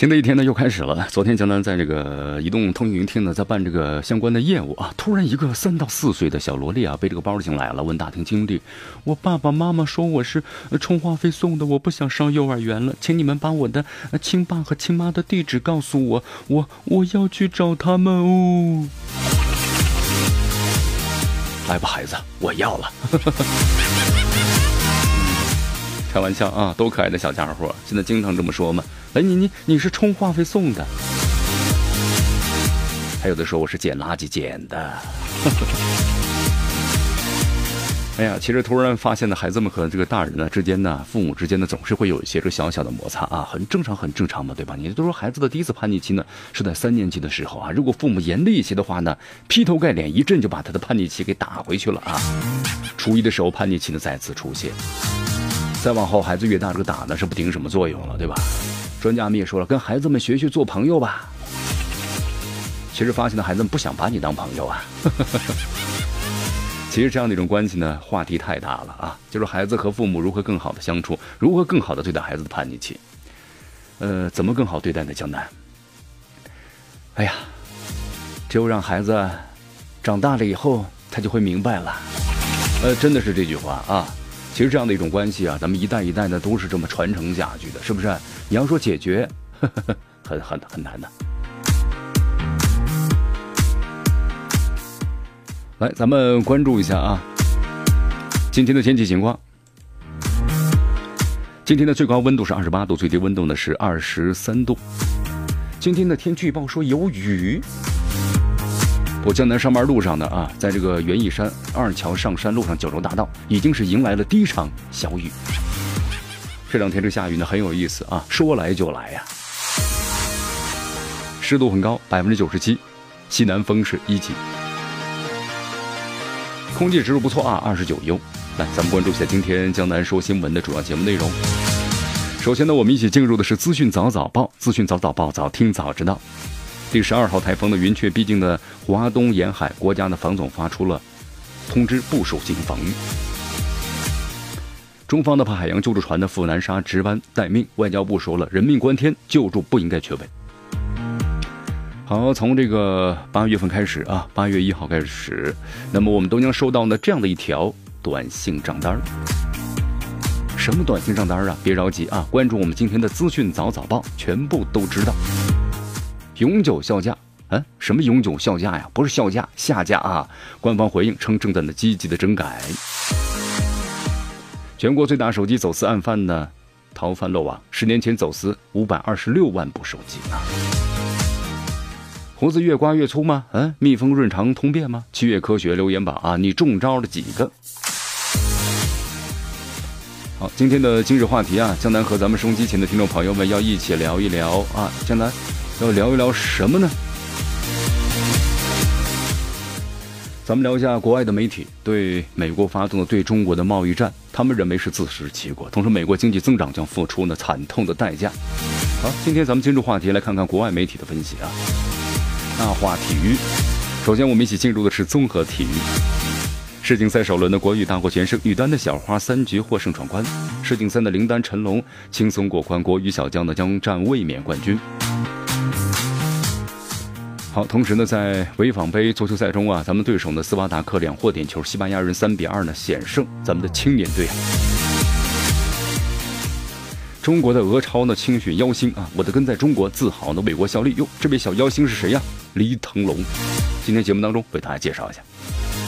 新的一天呢又开始了。昨天江南在这个移动通讯云厅呢，在办这个相关的业务啊，突然一个三到四岁的小萝莉啊，背这个包进来了，问打听经理。我爸爸妈妈说我是充话费送的，我不想上幼儿园了，请你们把我的亲爸和亲妈的地址告诉我，我我要去找他们哦。来吧，孩子，我要了。开玩笑啊，多可爱的小家伙！现在经常这么说嘛。哎，你你你是充话费送的，还有的说我是捡垃圾捡的。哎呀，其实突然发现呢，孩子们和这个大人呢之间呢，父母之间呢，总是会有一些这小小的摩擦啊，很正常，很正常嘛，对吧？你都说孩子的第一次叛逆期呢是在三年级的时候啊，如果父母严厉一些的话呢，劈头盖脸一阵就把他的叛逆期给打回去了啊。初一的时候叛逆期呢再次出现。再往后，孩子越大，这个打呢是不顶什么作用了，对吧？专家们也说了，跟孩子们学学做朋友吧。其实发现的，孩子们不想把你当朋友啊。其实这样的一种关系呢，话题太大了啊。就是孩子和父母如何更好的相处，如何更好的对待孩子的叛逆期。呃，怎么更好对待呢？江南？哎呀，只有让孩子长大了以后，他就会明白了。呃，真的是这句话啊。其实这样的一种关系啊，咱们一代一代的都是这么传承下去的，是不是？你要说解决，很很很难的。来，咱们关注一下啊，今天的天气情况。今天的最高温度是二十八度，最低温度呢是二十三度。今天的天气预报说有雨。我江南上班路上呢啊，在这个园艺山二桥上山路上九州大道，已经是迎来了第一场小雨。这两天这下雨呢很有意思啊，说来就来呀。湿度很高，百分之九十七，西南风是一级，空气指数不错啊，二十九优。来，咱们关注一下今天江南说新闻的主要节目内容。首先呢，我们一起进入的是资讯早早报，资讯早早报，早听早知道。第十二号台风的云雀逼近的华东沿海，国家的防总发出了通知，部署进行防御。中方的怕海洋救助船的赴南沙值班待命，外交部说了，人命关天，救助不应该缺位。好，从这个八月份开始啊，八月一号开始，那么我们都将收到呢这样的一条短信账单什么短信账单啊？别着急啊，关注我们今天的资讯早早报，全部都知道。永久下架？嗯，什么永久下架呀？不是下架，下架啊！官方回应称正在呢积极的整改。全国最大手机走私案犯呢逃犯落网，十年前走私五百二十六万部手机啊！胡子越刮越粗吗？嗯，蜜蜂润肠通便吗？七月科学留言榜啊，你中招了几个？好，今天的今日话题啊，江南和咱们收音机前的听众朋友们要一起聊一聊啊，江南。要聊一聊什么呢？咱们聊一下国外的媒体对美国发动的对中国的贸易战，他们认为是自食其果，同时美国经济增长将付出呢惨痛的代价。好，今天咱们进入话题，来看看国外媒体的分析啊。大话体育，首先我们一起进入的是综合体育。世锦赛首轮的国羽大获全胜，女单的小花三局获胜闯关，世锦赛的林丹、陈龙轻松过关，国羽小将呢将占卫冕冠军。好，同时呢，在潍坊杯足球赛中啊，咱们对手呢斯巴达克两获点球，西班牙人三比二呢险胜咱们的青年队。中国的俄超呢青训妖星啊，我的根在中国，自豪呢为国效力。哟，这位小妖星是谁呀？黎腾龙。今天节目当中为大家介绍一下。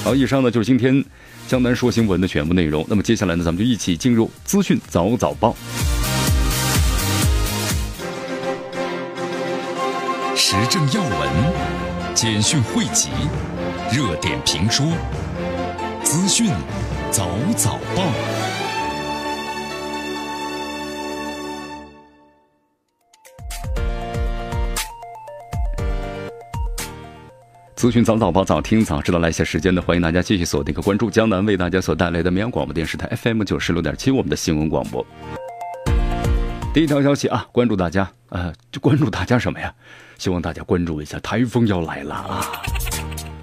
好，以上呢就是今天江南说新闻的全部内容。那么接下来呢，咱们就一起进入资讯早早报。时政要闻、简讯汇集、热点评书，资讯早早报。资讯早早报，早听早知道。来一些时间的，欢迎大家继续锁定和关注江南为大家所带来的绵阳广播电视台 FM 九十六点七，我们的新闻广播。第一条消息啊，关注大家，呃，就关注大家什么呀？希望大家关注一下，台风要来了啊！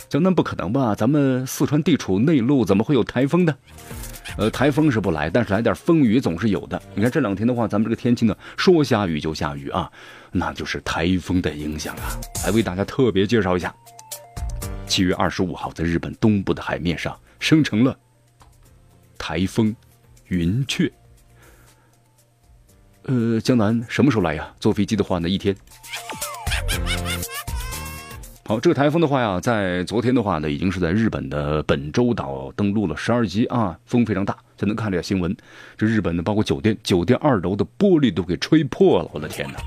江南不可能吧？咱们四川地处内陆，怎么会有台风呢？呃，台风是不来，但是来点风雨总是有的。你看这两天的话，咱们这个天气呢，说下雨就下雨啊，那就是台风的影响啊。来为大家特别介绍一下，七月二十五号，在日本东部的海面上生成了台风云雀。呃，江南什么时候来呀？坐飞机的话呢，一天。好，这个台风的话呀，在昨天的话呢，已经是在日本的本州岛登陆了十二级啊，风非常大。才能看这个新闻，这日本的包括酒店，酒店二楼的玻璃都给吹破了。我的天哪，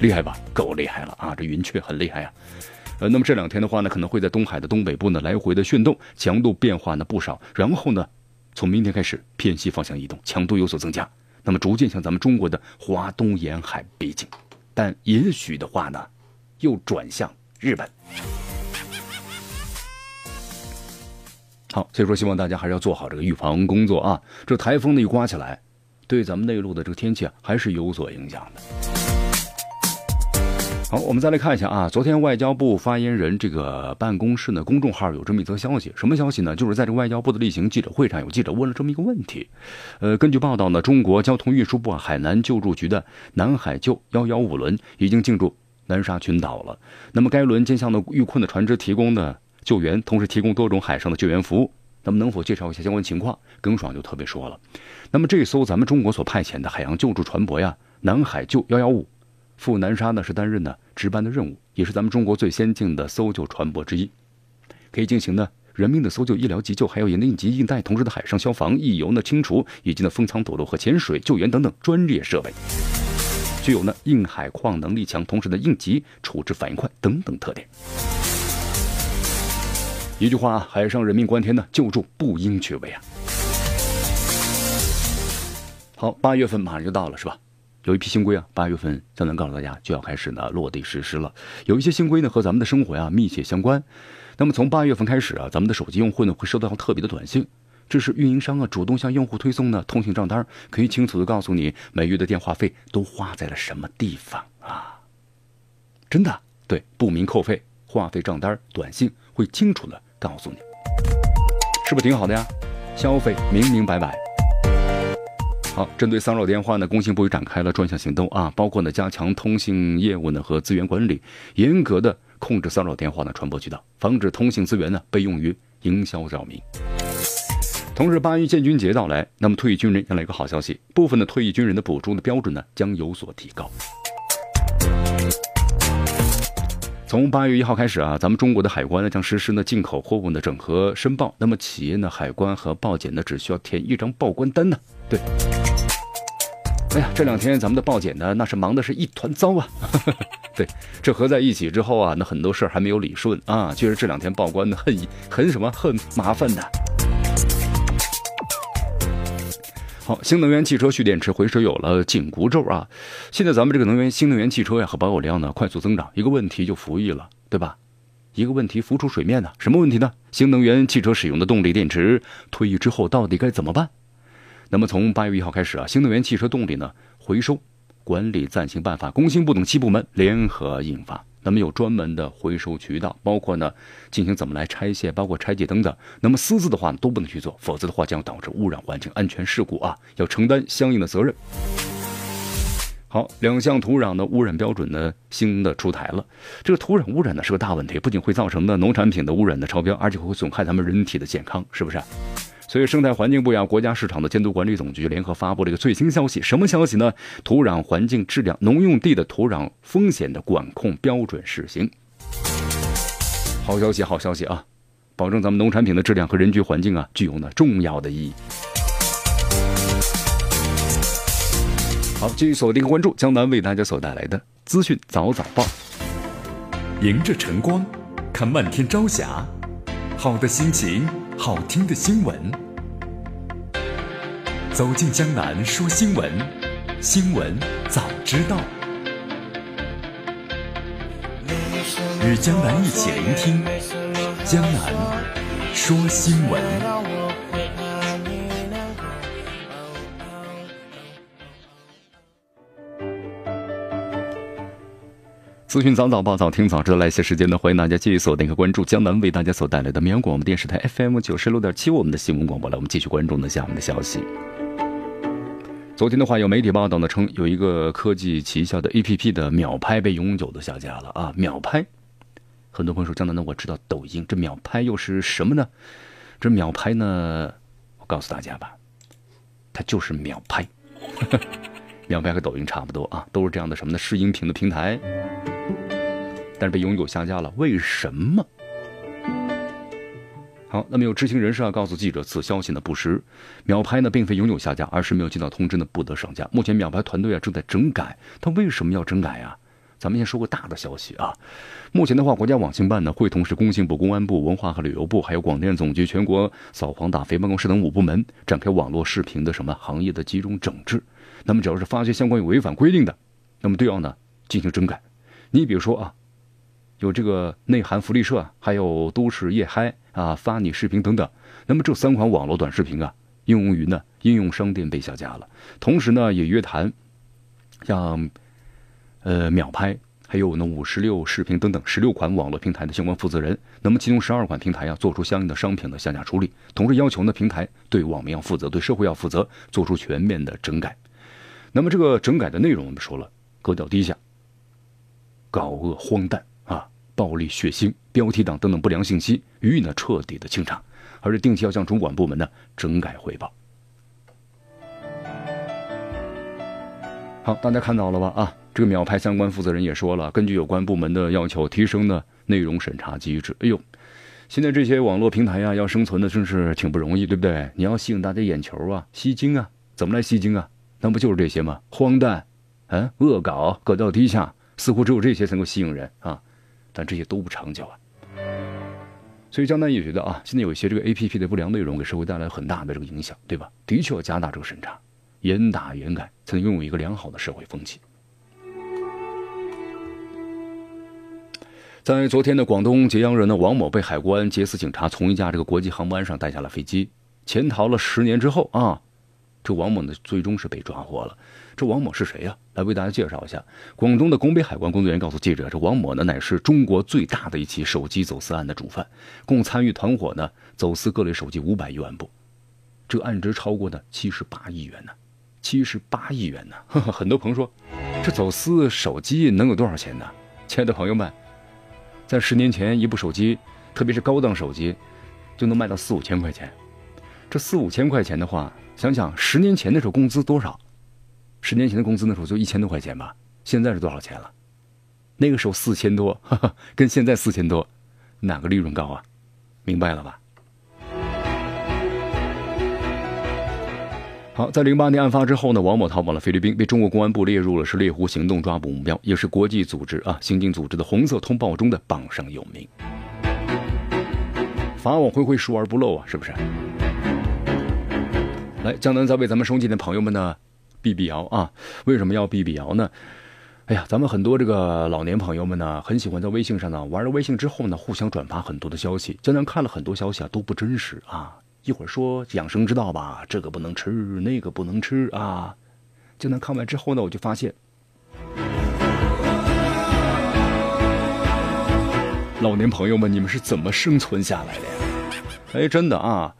厉害吧？够厉害了啊！这云雀很厉害啊。呃，那么这两天的话呢，可能会在东海的东北部呢来回的炫动，强度变化呢不少。然后呢，从明天开始偏西方向移动，强度有所增加，那么逐渐向咱们中国的华东沿海逼近，但也许的话呢，又转向。日本，好，所以说希望大家还是要做好这个预防工作啊。这台风呢一刮起来，对咱们内陆的这个天气啊还是有所影响的。好，我们再来看一下啊，昨天外交部发言人这个办公室呢公众号有这么一则消息，什么消息呢？就是在这个外交部的例行记者会上，有记者问了这么一个问题。呃，根据报道呢，中国交通运输部海南救助局的南海救幺幺五轮已经进驻。南沙群岛了，那么该轮将向的遇困的船只提供的救援，同时提供多种海上的救援服务。那么能否介绍一下相关情况？耿爽就特别说了，那么这艘咱们中国所派遣的海洋救助船舶呀，南海救幺幺五，赴南沙呢是担任呢值班的任务，也是咱们中国最先进的搜救船舶之一，可以进行呢人命的搜救、医疗急救，还有应急应带，同时的海上消防、溢油呢清除，以及呢封舱堵路和潜水救援等等专业设备。具有呢硬海况能力强，同时呢应急处置反应快等等特点。一句话，海上人命关天呢，救助不应缺位啊。好，八月份马上就到了，是吧？有一批新规啊，八月份就能告诉大家就要开始呢落地实施了。有一些新规呢和咱们的生活呀密切相关。那么从八月份开始啊，咱们的手机用户呢会收到特别的短信。这是运营商啊主动向用户推送的通信账单，可以清楚的告诉你每月的电话费都花在了什么地方啊！真的，对，不明扣费，话费账单，短信会清楚的告诉你，是不是挺好的呀？消费明明白白。好，针对骚扰电话呢，工信部展开了专项行动啊，包括呢加强通信业务呢和资源管理，严格的控制骚扰电话的传播渠道，防止通信资源呢被用于营销扰民。同时，八一建军节到来，那么退役军人迎来一个好消息，部分的退役军人的补助的标准呢将有所提高。从八月一号开始啊，咱们中国的海关呢将实施呢进口货物的整合申报，那么企业呢海关和报检呢只需要填一张报关单呢。对，哎呀，这两天咱们的报检呢那是忙的是一团糟啊。对，这合在一起之后啊，那很多事儿还没有理顺啊，确实这两天报关呢很很什么很麻烦的。好，新能源汽车蓄电池回收有了紧箍咒啊！现在咱们这个能源新能源汽车呀和保有量呢快速增长，一个问题就浮溢了，对吧？一个问题浮出水面呢，什么问题呢？新能源汽车使用的动力电池退役之后到底该怎么办？那么从八月一号开始啊，新能源汽车动力呢回收管理暂行办法，工信部等七部门联合印发。那么有专门的回收渠道，包括呢进行怎么来拆卸，包括拆解等等。那么私自的话都不能去做，否则的话将导致污染环境、安全事故啊，要承担相应的责任。好，两项土壤的污染标准呢新的出台了。这个土壤污染呢是个大问题，不仅会造成的农产品的污染的超标，而且会损害咱们人体的健康，是不是？所以，生态环境部呀、国家市场的监督管理总局联合发布了一个最新消息，什么消息呢？土壤环境质量、农用地的土壤风险的管控标准试行。好消息，好消息啊！保证咱们农产品的质量和人居环境啊，具有呢重要的意义。好，继续锁定关注江南为大家所带来的资讯早早报。迎着晨光，看漫天朝霞，好的心情，好听的新闻。走进江南说新闻，新闻早知道。与江南一起聆听江南说新闻。资讯早早报早听早知道，来些时间呢，欢迎大家继续锁定和关注江南为大家所带来的绵阳广播电视台 FM 九十六点七，我们的新闻广播来，我们继续关注呢下面的消息。昨天的话，有媒体报道呢称，有一个科技旗下的 APP 的秒拍被永久的下架了啊！秒拍，很多朋友说江南呢，我知道抖音，这秒拍又是什么呢？这秒拍呢，我告诉大家吧，它就是秒拍，秒拍和抖音差不多啊，都是这样的什么呢？试音频的平台。但是被永久下架了，为什么？好，那么有知情人士啊告诉记者，此消息呢不实，秒拍呢并非永久下架，而是没有接到通知呢不得上架。目前秒拍团队啊正在整改，他为什么要整改啊？咱们先说个大的消息啊，目前的话，国家网信办呢会同时工信部、公安部、文化和旅游部，还有广电总局、全国扫黄打非办公室等五部门展开网络视频的什么行业的集中整治。那么只要是发现相关有违反规定的，那么都要呢进行整改。你比如说啊。有这个内涵福利社，还有都市夜嗨啊，发你视频等等。那么这三款网络短视频啊，应用于呢应用商店被下架了。同时呢，也约谈像呃秒拍，还有呢五十六视频等等十六款网络平台的相关负责人。那么其中十二款平台啊，做出相应的商品的下架处理。同时要求呢平台对网民要负责，对社会要负责，做出全面的整改。那么这个整改的内容我们说了，格调低下，搞恶荒诞啊。暴力、血腥、标题党等等不良信息予以呢彻底的清查，而且定期要向主管部门呢整改汇报。好，大家看到了吧？啊，这个秒拍相关负责人也说了，根据有关部门的要求，提升呢内容审查机制。哎呦，现在这些网络平台呀，要生存的真是挺不容易，对不对？你要吸引大家眼球啊，吸睛啊，怎么来吸睛啊？那不就是这些吗？荒诞，嗯，恶搞，格调低下，似乎只有这些才能够吸引人啊。但这些都不长久啊，所以江南也觉得啊，现在有一些这个 A P P 的不良内容给社会带来很大的这个影响，对吧？的确要加大这个审查，严打严改，才能拥有一个良好的社会风气。在昨天的广东揭阳人呢，王某被海关劫私警察从一架这个国际航班上带下了飞机，潜逃了十年之后啊，这王某呢最终是被抓获了。这王某是谁呀？来为大家介绍一下。广东的拱北海关工作人员告诉记者，这王某呢乃是中国最大的一起手机走私案的主犯，共参与团伙呢走私各类手机五百余万部，这案值超过呢七十八亿元呢，七十八亿元呢。很多朋友说，这走私手机能有多少钱呢？亲爱的朋友们，在十年前，一部手机，特别是高档手机，就能卖到四五千块钱。这四五千块钱的话，想想十年前那时候工资多少？十年前的工资那时候就一千多块钱吧，现在是多少钱了？那个时候四千多，跟现在四千多，哪个利润高啊？明白了吧？好，在零八年案发之后呢，王某逃往了菲律宾，被中国公安部列入了是猎狐行动抓捕目标，也是国际组织啊刑警组织的红色通报中的榜上有名。法网恢恢，疏而不漏啊，是不是？来，江南在为咱们收机的朋友们呢。避避谣啊！为什么要避避谣呢？哎呀，咱们很多这个老年朋友们呢，很喜欢在微信上呢玩了微信之后呢，互相转发很多的消息。江南看了很多消息啊，都不真实啊。一会儿说养生之道吧，这个不能吃，那个不能吃啊。江南看完之后呢，我就发现，老年朋友们，你们是怎么生存下来的呀？哎，真的啊。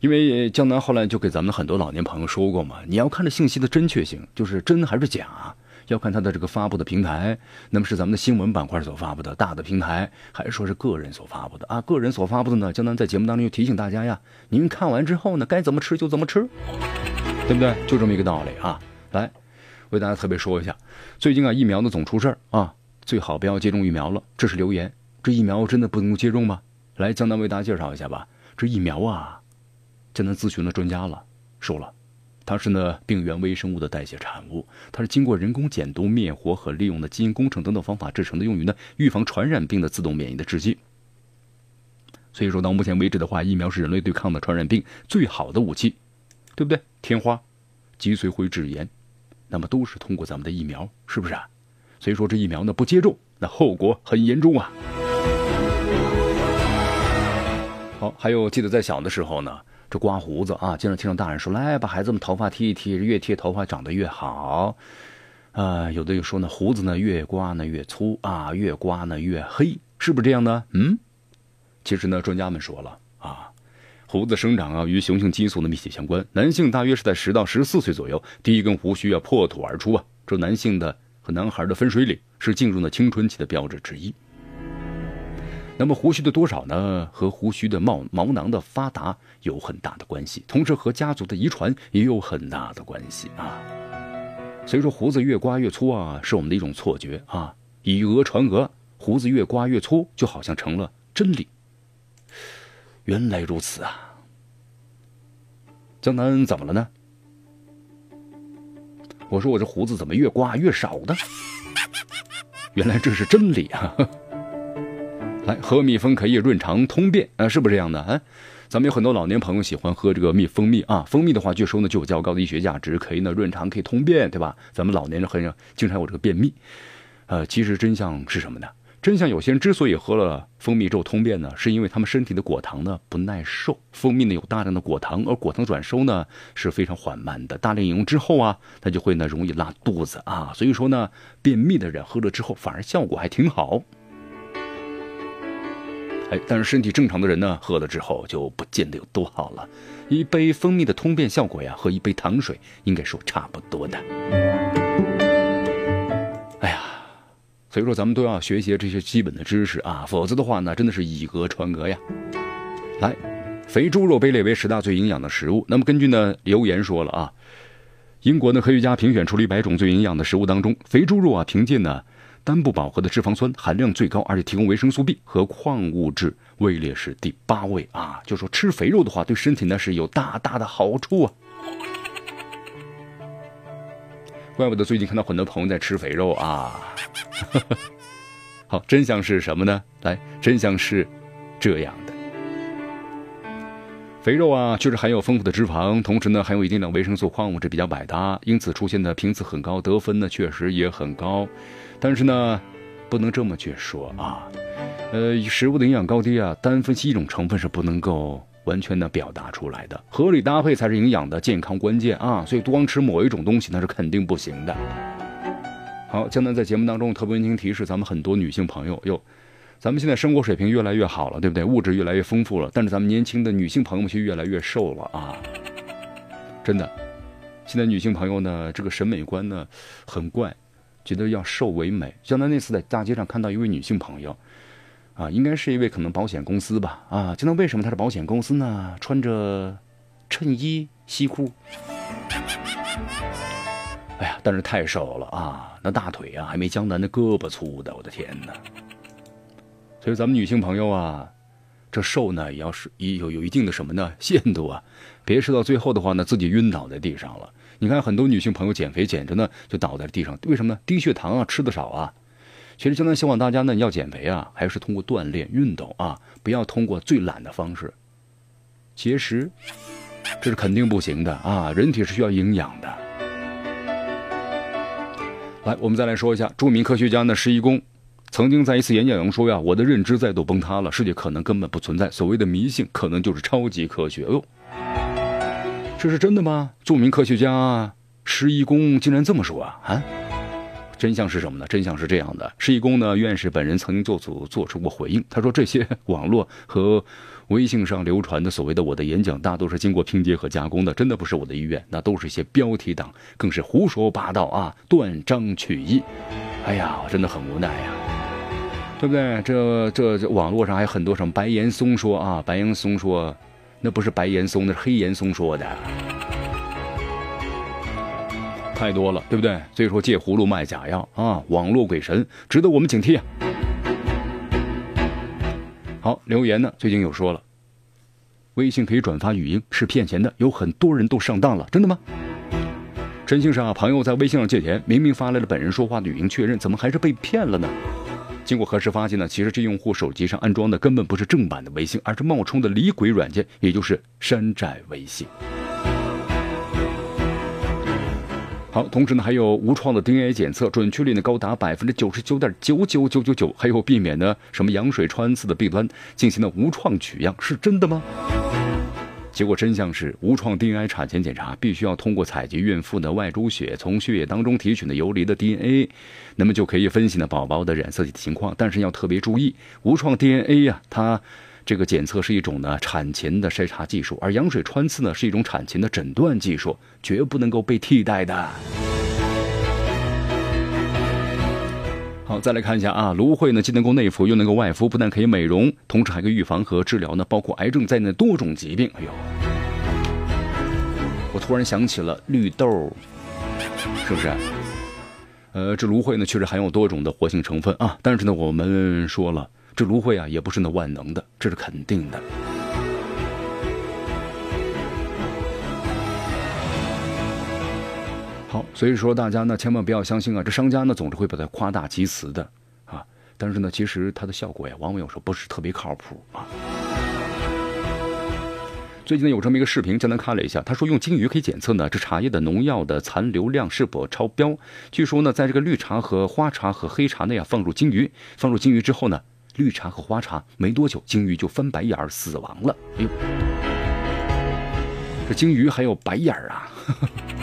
因为江南后来就给咱们很多老年朋友说过嘛，你要看这信息的真确性，就是真还是假，要看它的这个发布的平台，那么是咱们的新闻板块所发布的大的平台，还是说是个人所发布的啊？个人所发布的呢，江南在节目当中就提醒大家呀，您看完之后呢，该怎么吃就怎么吃，对不对？就这么一个道理啊。来，为大家特别说一下，最近啊疫苗呢总出事儿啊，最好不要接种疫苗了。这是留言，这疫苗真的不能接种吗？来，江南为大家介绍一下吧，这疫苗啊。现在咨询了专家了，说了，它是呢病原微生物的代谢产物，它是经过人工减毒、灭活和利用的基因工程等等方法制成的，用于呢预防传染病的自动免疫的制剂。所以说到目前为止的话，疫苗是人类对抗的传染病最好的武器，对不对？天花、脊髓灰质炎，那么都是通过咱们的疫苗，是不是啊？所以说这疫苗呢不接种，那后果很严重啊。好，还有记得在小的时候呢，这刮胡子啊，经常听到大人说：“来，把孩子们头发剃一剃，越剃头发长得越好。”啊，有的又说呢，胡子呢越刮呢越粗啊，越刮呢越黑，是不是这样呢？嗯，其实呢，专家们说了啊，胡子生长啊与雄性激素的密切相关，男性大约是在十到十四岁左右，第一根胡须啊破土而出啊，这男性的和男孩的分水岭，是进入了青春期的标志之一。那么胡须的多少呢？和胡须的毛毛囊的发达有很大的关系，同时和家族的遗传也有很大的关系啊。所以说胡子越刮越粗啊，是我们的一种错觉啊。以讹传讹，胡子越刮越粗，就好像成了真理。原来如此啊！江南怎么了呢？我说我这胡子怎么越刮越少呢？原来这是真理啊！来喝蜜蜂可以润肠通便啊，是不是这样的？哎，咱们有很多老年朋友喜欢喝这个蜜蜂蜜啊，蜂蜜的话据说呢就有较高的医学价值，可以呢润肠，可以通便，对吧？咱们老年人很经常有这个便秘，呃，其实真相是什么呢？真相有些人之所以喝了蜂蜜之后通便呢，是因为他们身体的果糖呢不耐受，蜂蜜呢有大量的果糖，而果糖转收呢是非常缓慢的，大量饮用之后啊，它就会呢容易拉肚子啊，所以说呢，便秘的人喝了之后反而效果还挺好。哎，但是身体正常的人呢，喝了之后就不见得有多好了。一杯蜂蜜的通便效果呀，和一杯糖水应该说差不多的。哎呀，所以说咱们都要学习这些基本的知识啊，否则的话呢，真的是以讹传讹呀。来，肥猪肉被列为十大最营养的食物。那么根据呢留言说了啊，英国的科学家评选出了一百种最营养的食物当中，肥猪肉啊凭借呢。单不饱和的脂肪酸含量最高，而且提供维生素 B 和矿物质，位列是第八位啊！就说吃肥肉的话，对身体呢是有大大的好处啊。怪不得最近看到很多朋友在吃肥肉啊。好，真相是什么呢？来，真相是这样的：肥肉啊，确实含有丰富的脂肪，同时呢含有一定的维生素、矿物质，比较百搭，因此出现的频次很高，得分呢确实也很高。但是呢，不能这么去说啊，呃，食物的营养高低啊，单分析一种成分是不能够完全的表达出来的，合理搭配才是营养的健康关键啊，所以光吃某一种东西那是肯定不行的。好，江南在节目当中特别温馨提示咱们很多女性朋友哟，咱们现在生活水平越来越好了，对不对？物质越来越丰富了，但是咱们年轻的女性朋友却越来越瘦了啊，真的，现在女性朋友呢，这个审美观呢，很怪。觉得要瘦为美。像他那次在大街上看到一位女性朋友，啊，应该是一位可能保险公司吧，啊，就那为什么她是保险公司呢？穿着衬衣西裤，哎呀，但是太瘦了啊，那大腿啊还没江南的胳膊粗的，我的天哪！所以咱们女性朋友啊，这瘦呢也要是有有一定的什么呢限度啊，别吃到最后的话呢自己晕倒在地上了。你看，很多女性朋友减肥减着呢，就倒在了地上，为什么呢？低血糖啊，吃的少啊。其实，江南希望大家呢，要减肥啊，还是通过锻炼、运动啊，不要通过最懒的方式，节食，这是肯定不行的啊。人体是需要营养的。来，我们再来说一下，著名科学家呢，施一公，曾经在一次演讲中说呀：“我的认知再度崩塌了，世界可能根本不存在，所谓的迷信，可能就是超级科学。”哎呦。这是真的吗？著名科学家施一公竟然这么说啊！啊，真相是什么呢？真相是这样的：施一公呢，院士本人曾经做出做出过回应。他说，这些网络和微信上流传的所谓的我的演讲，大都是经过拼接和加工的，真的不是我的意愿。那都是一些标题党，更是胡说八道啊，断章取义。哎呀，我真的很无奈呀，对不对？这这这网络上还有很多什么白岩松说啊，白岩松说。那不是白岩松，那是黑岩松说的，太多了，对不对？所以说借葫芦卖假药啊，网络鬼神值得我们警惕啊。好，留言呢，最近有说了，微信可以转发语音是骗钱的，有很多人都上当了，真的吗？陈先生啊，朋友在微信上借钱，明明发来了本人说话的语音确认，怎么还是被骗了呢？经过核实发现呢，其实这用户手机上安装的根本不是正版的微信，而是冒充的李鬼软件，也就是山寨微信。好，同时呢，还有无创的 DNA 检测，准确率呢高达百分之九十九点九九九九九，还有避免呢什么羊水穿刺的弊端，进行了无创取样，是真的吗？结果真相是，无创 DNA 产前检查必须要通过采集孕妇的外出血，从血液当中提取的游离的 DNA，那么就可以分析呢宝宝的染色体的情况。但是要特别注意，无创 DNA 呀，它。这个检测是一种呢产前的筛查技术，而羊水穿刺呢是一种产前的诊断技术，绝不能够被替代的。好，再来看一下啊，芦荟呢既能够内服又能够外敷，不但可以美容，同时还可以预防和治疗呢包括癌症在内的多种疾病。哎呦，我突然想起了绿豆，是不是？呃，这芦荟呢确实含有多种的活性成分啊，但是呢我们说了。这芦荟啊，也不是那万能的，这是肯定的。所以说大家呢，千万不要相信啊，这商家呢总是会把它夸大其词的啊。但是呢，其实它的效果呀，往往有时候不是特别靠谱啊。最近呢，有这么一个视频，江南看了一下，他说用金鱼可以检测呢，这茶叶的农药的残留量是否超标。据说呢，在这个绿茶和花茶和黑茶内啊，放入金鱼，放入金鱼之后呢。绿茶和花茶没多久，鲸鱼就翻白眼儿死亡了。哎呦，这鲸鱼还有白眼儿啊！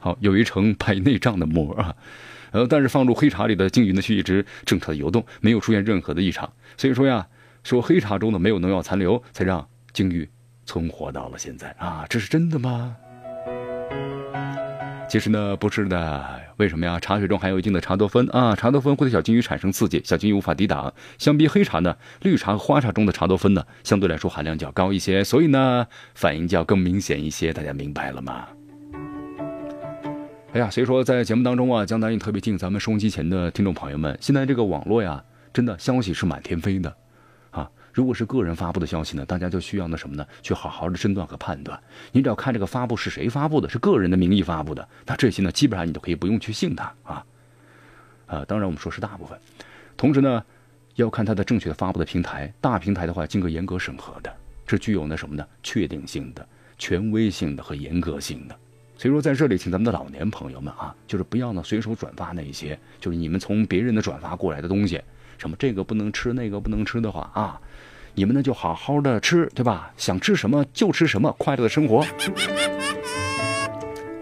好，有一层白内障的膜啊。呃，但是放入黑茶里的鲸鱼呢，却一直正常的游动，没有出现任何的异常。所以说呀，说黑茶中呢没有农药残留，才让鲸鱼存活到了现在啊，这是真的吗？其实呢，不是的。为什么呀？茶水中含有一定的茶多酚啊，茶多酚会对小金鱼产生刺激，小金鱼无法抵挡。相比黑茶呢，绿茶和花茶中的茶多酚呢，相对来说含量较高一些，所以呢，反应就要更明显一些。大家明白了吗？哎呀，所以说在节目当中啊，江南也特别敬咱们收音机前的听众朋友们。现在这个网络呀，真的消息是满天飞的啊。如果是个人发布的消息呢，大家就需要那什么呢？去好好的诊断和判断。你只要看这个发布是谁发布的，是个人的名义发布的，那这些呢，基本上你都可以不用去信它啊。啊，当然我们说是大部分。同时呢，要看它的正确的发布的平台，大平台的话经过严格审核的，是具有那什么呢？确定性的、权威性的和严格性的。所以说在这里，请咱们的老年朋友们啊，就是不要呢随手转发那一些，就是你们从别人的转发过来的东西。什么这个不能吃，那个不能吃的话啊，你们呢就好好的吃，对吧？想吃什么就吃什么，快乐的生活。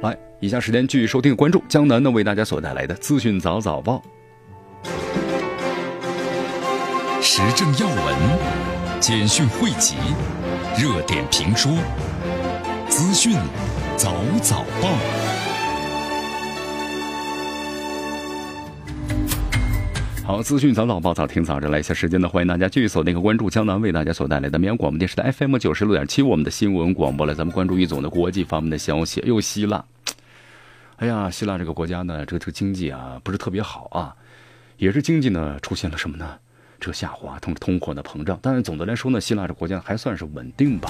来，以下时间继续收听关注江南呢为大家所带来的资讯早早报，时政要闻、简讯汇集、热点评说、资讯早早报。好，资讯早早报，早听早着来一下时间呢，欢迎大家继续锁定和关注江南为大家所带来的绵阳广播电视台 FM 九十六点七，我们的新闻广播来，咱们关注一总的国际方面的消息。又希腊，哎呀，希腊这个国家呢，这个这个经济啊不是特别好啊，也是经济呢出现了什么呢？这个下滑，通通货的膨胀。但是总的来说呢，希腊这国家还算是稳定吧，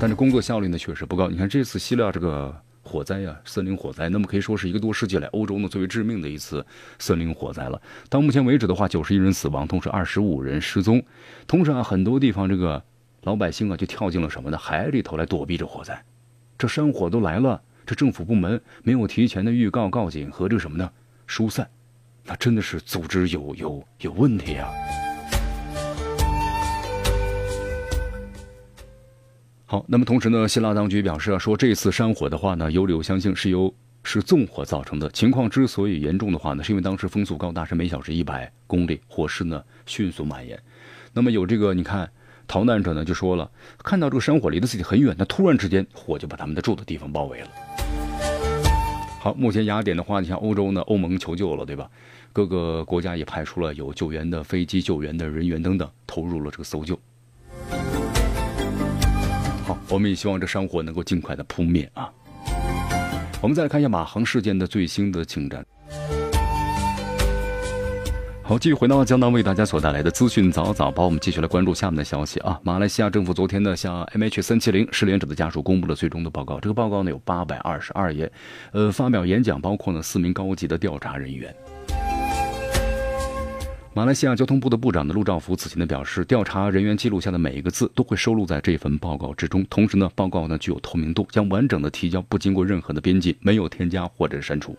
但是工作效率呢确实不高。你看这次希腊这个。火灾呀，森林火灾，那么可以说是一个多世纪来欧洲呢最为致命的一次森林火灾了。到目前为止的话，九十一人死亡，同时二十五人失踪。同时啊，很多地方这个老百姓啊就跳进了什么呢？海里头来躲避这火灾。这山火都来了，这政府部门没有提前的预告告警和这个什么呢？疏散，那真的是组织有有有问题啊。好，那么同时呢，希腊当局表示啊，说这次山火的话呢，有理由相信是由是纵火造成的。情况之所以严重的话呢，是因为当时风速高达是每小时一百公里，火势呢迅速蔓延。那么有这个你看，逃难者呢就说了，看到这个山火离得自己很远，那突然之间火就把他们的住的地方包围了。好，目前雅典的话，你像欧洲呢，欧盟求救了，对吧？各个国家也派出了有救援的飞机、救援的人员等等，投入了这个搜救。我们也希望这山火能够尽快的扑灭啊。我们再来看一下马航事件的最新的进展。好，继续回到江南为大家所带来的资讯早早报，我们继续来关注下面的消息啊。马来西亚政府昨天呢，向 MH 三七零失联者的家属公布了最终的报告。这个报告呢有八百二十二页，呃，发表演讲包括呢四名高级的调查人员。马来西亚交通部的部长的陆兆福此前的表示，调查人员记录下的每一个字都会收录在这份报告之中。同时呢，报告呢具有透明度，将完整的提交，不经过任何的编辑，没有添加或者删除。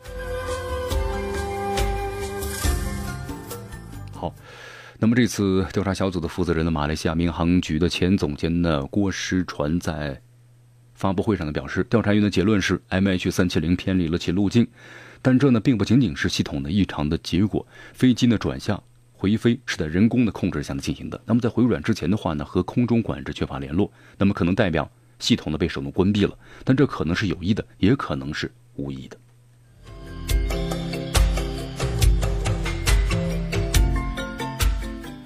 好，那么这次调查小组的负责人呢，马来西亚民航局的前总监呢郭诗传在发布会上呢表示，调查员的结论是 MH 三七零偏离了其路径，但这呢并不仅仅是系统的异常的结果，飞机呢转向。回飞是在人工的控制下进行的。那么在回软之前的话呢，和空中管制缺乏联络，那么可能代表系统呢被手动关闭了。但这可能是有意的，也可能是无意的。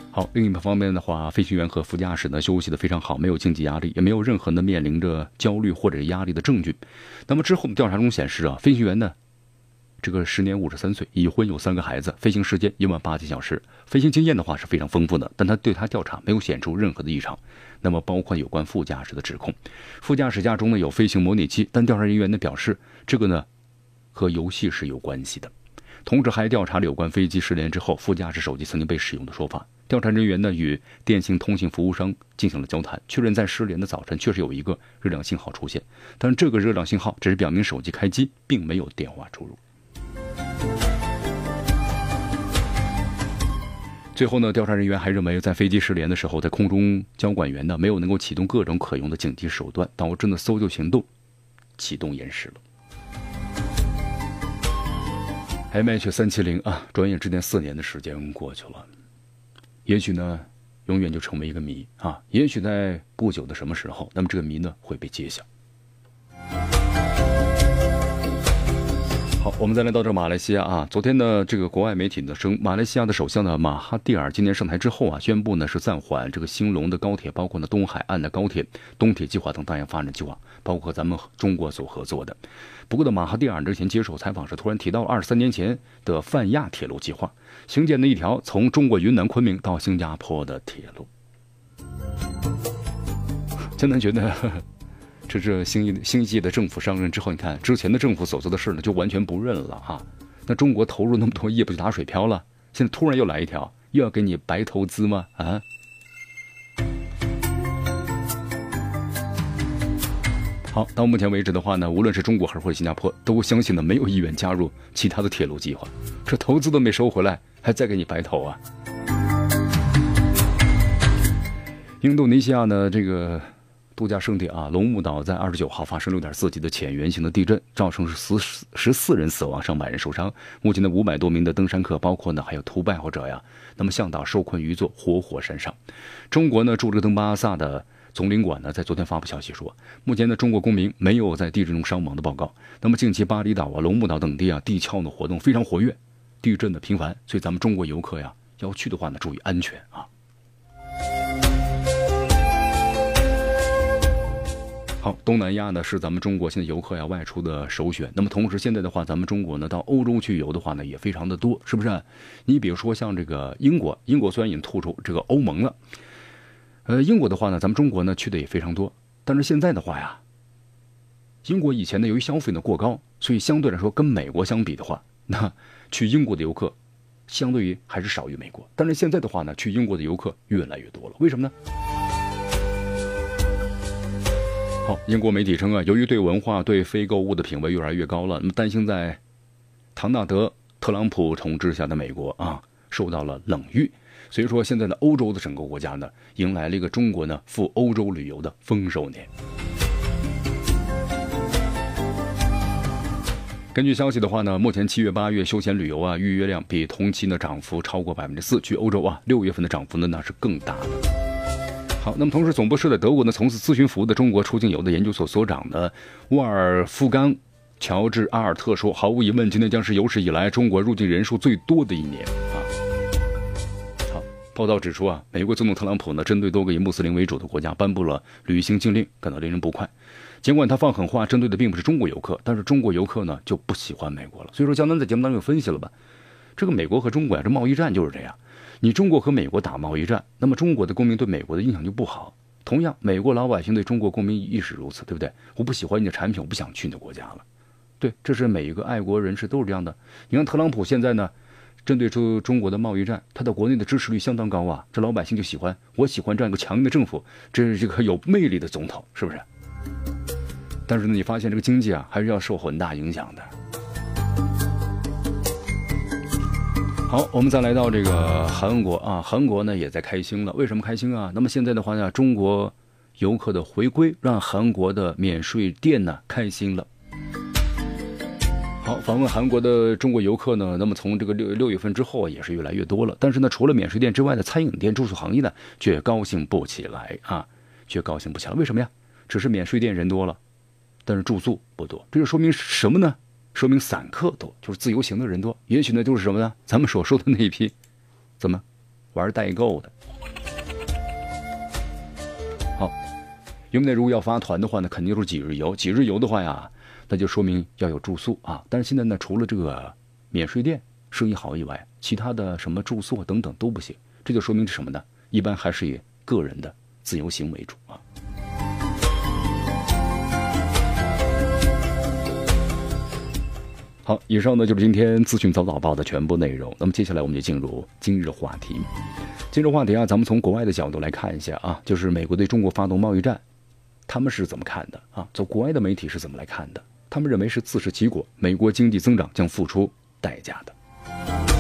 好，另一方面的话，飞行员和副驾驶呢休息的非常好，没有经济压力，也没有任何的面临着焦虑或者压力的证据。那么之后的调查中显示啊，飞行员呢。这个时年五十三岁，已婚，有三个孩子，飞行时间一万八千小时，飞行经验的话是非常丰富的。但他对他调查没有显出任何的异常。那么包括有关副驾驶的指控，副驾驶架中呢有飞行模拟器，但调查人员呢表示这个呢和游戏是有关系的。同时还调查了有关飞机失联之后副驾驶手机曾经被使用的说法。调查人员呢与电信通信服务商进行了交谈，确认在失联的早晨确实有一个热量信号出现，但这个热量信号只是表明手机开机，并没有电话出入。最后呢，调查人员还认为，在飞机失联的时候，在空中交管员呢没有能够启动各种可用的紧急手段，导致呢搜救行动启动延时了。MH 三七零啊，转眼之间四年的时间过去了，也许呢，永远就成为一个谜啊，也许在不久的什么时候，那么这个谜呢会被揭晓。好，我们再来到这马来西亚啊。昨天呢，这个国外媒体呢称，马来西亚的首相呢马哈蒂尔今年上台之后啊，宣布呢是暂缓这个兴隆的高铁，包括呢东海岸的高铁、东铁计划等大型发展计划，包括咱们中国所合作的。不过呢，马哈蒂尔之前接受采访时突然提到了二十三年前的泛亚铁路计划，兴建的一条从中国云南昆明到新加坡的铁路。江南觉得。这这新一新一届的政府上任之后，你看之前的政府所做的事呢，就完全不认了哈。那中国投入那么多亿，不就打水漂了？现在突然又来一条，又要给你白投资吗？啊？好，到目前为止的话呢，无论是中国还是或者新加坡，都相信呢没有意愿加入其他的铁路计划。这投资都没收回来，还再给你白投啊？印度尼西亚呢，这个。度假胜地啊，龙目岛在二十九号发生六点四级的浅圆形的地震，造成是十十四人死亡，上百人受伤。目前的五百多名的登山客，包括呢还有图拜或者呀，那么向导受困于一座活火山上。中国呢驻这个登巴萨的总领馆呢在昨天发布消息说，目前的中国公民没有在地震中伤亡的报告。那么近期巴厘岛啊、龙目岛等地啊地壳的活动非常活跃，地震的频繁，所以咱们中国游客呀要去的话呢注意安全啊。好，东南亚呢是咱们中国现在游客要外出的首选。那么同时，现在的话，咱们中国呢到欧洲去游的话呢也非常的多，是不是？你比如说像这个英国，英国虽然已经退出这个欧盟了，呃，英国的话呢，咱们中国呢去的也非常多。但是现在的话呀，英国以前呢由于消费呢过高，所以相对来说跟美国相比的话，那去英国的游客相对于还是少于美国。但是现在的话呢，去英国的游客越来越多了，为什么呢？好，英国媒体称啊，由于对文化、对非购物的品味越来越高了，那么担心在唐纳德·特朗普统治下的美国啊受到了冷遇，所以说现在的欧洲的整个国家呢，迎来了一个中国呢赴欧洲旅游的丰收年。根据消息的话呢，目前七月、八月休闲旅游啊预约量比同期呢涨幅超过百分之四，去欧洲啊六月份的涨幅呢那是更大的。好，那么同时，总部设在德国呢，从事咨询服务的中国出境游的研究所所长呢，沃尔夫冈·乔治·阿尔特说：“毫无疑问，今年将是有史以来中国入境人数最多的一年。”啊，好，报道指出啊，美国总统特朗普呢，针对多个以穆斯林为主的国家颁布了旅行禁令，感到令人不快。尽管他放狠话，针对的并不是中国游客，但是中国游客呢就不喜欢美国了。所以说，江南在节目当中有分析了吧，这个美国和中国呀，这贸易战就是这样。你中国和美国打贸易战，那么中国的公民对美国的印象就不好。同样，美国老百姓对中国公民亦是如此，对不对？我不喜欢你的产品，我不想去你的国家了。对，这是每一个爱国人士都是这样的。你看特朗普现在呢，针对中中国的贸易战，他的国内的支持率相当高啊，这老百姓就喜欢，我喜欢这样一个强硬的政府，这是这个有魅力的总统，是不是？但是呢，你发现这个经济啊，还是要受很大影响的。好，我们再来到这个韩国啊，韩国呢也在开心了。为什么开心啊？那么现在的话呢，中国游客的回归让韩国的免税店呢开心了。好，访问韩国的中国游客呢，那么从这个六六月份之后也是越来越多了。但是呢，除了免税店之外的餐饮店、住宿行业呢，却高兴不起来啊，却高兴不起来。为什么呀？只是免税店人多了，但是住宿不多，这就说明什么呢？说明散客多，就是自由行的人多。也许呢，就是什么呢？咱们所说的那一批，怎么玩代购的？好，因为那，如果要发团的话呢，肯定都是几日游。几日游的话呀，那就说明要有住宿啊。但是现在呢，除了这个免税店生意好以外，其他的什么住宿等等都不行。这就说明是什么呢？一般还是以个人的自由行为主啊。好，以上呢就是今天资讯早早报的全部内容。那么接下来我们就进入今日话题。今日话题啊，咱们从国外的角度来看一下啊，就是美国对中国发动贸易战，他们是怎么看的啊？从国外的媒体是怎么来看的？他们认为是自食其果，美国经济增长将付出代价的。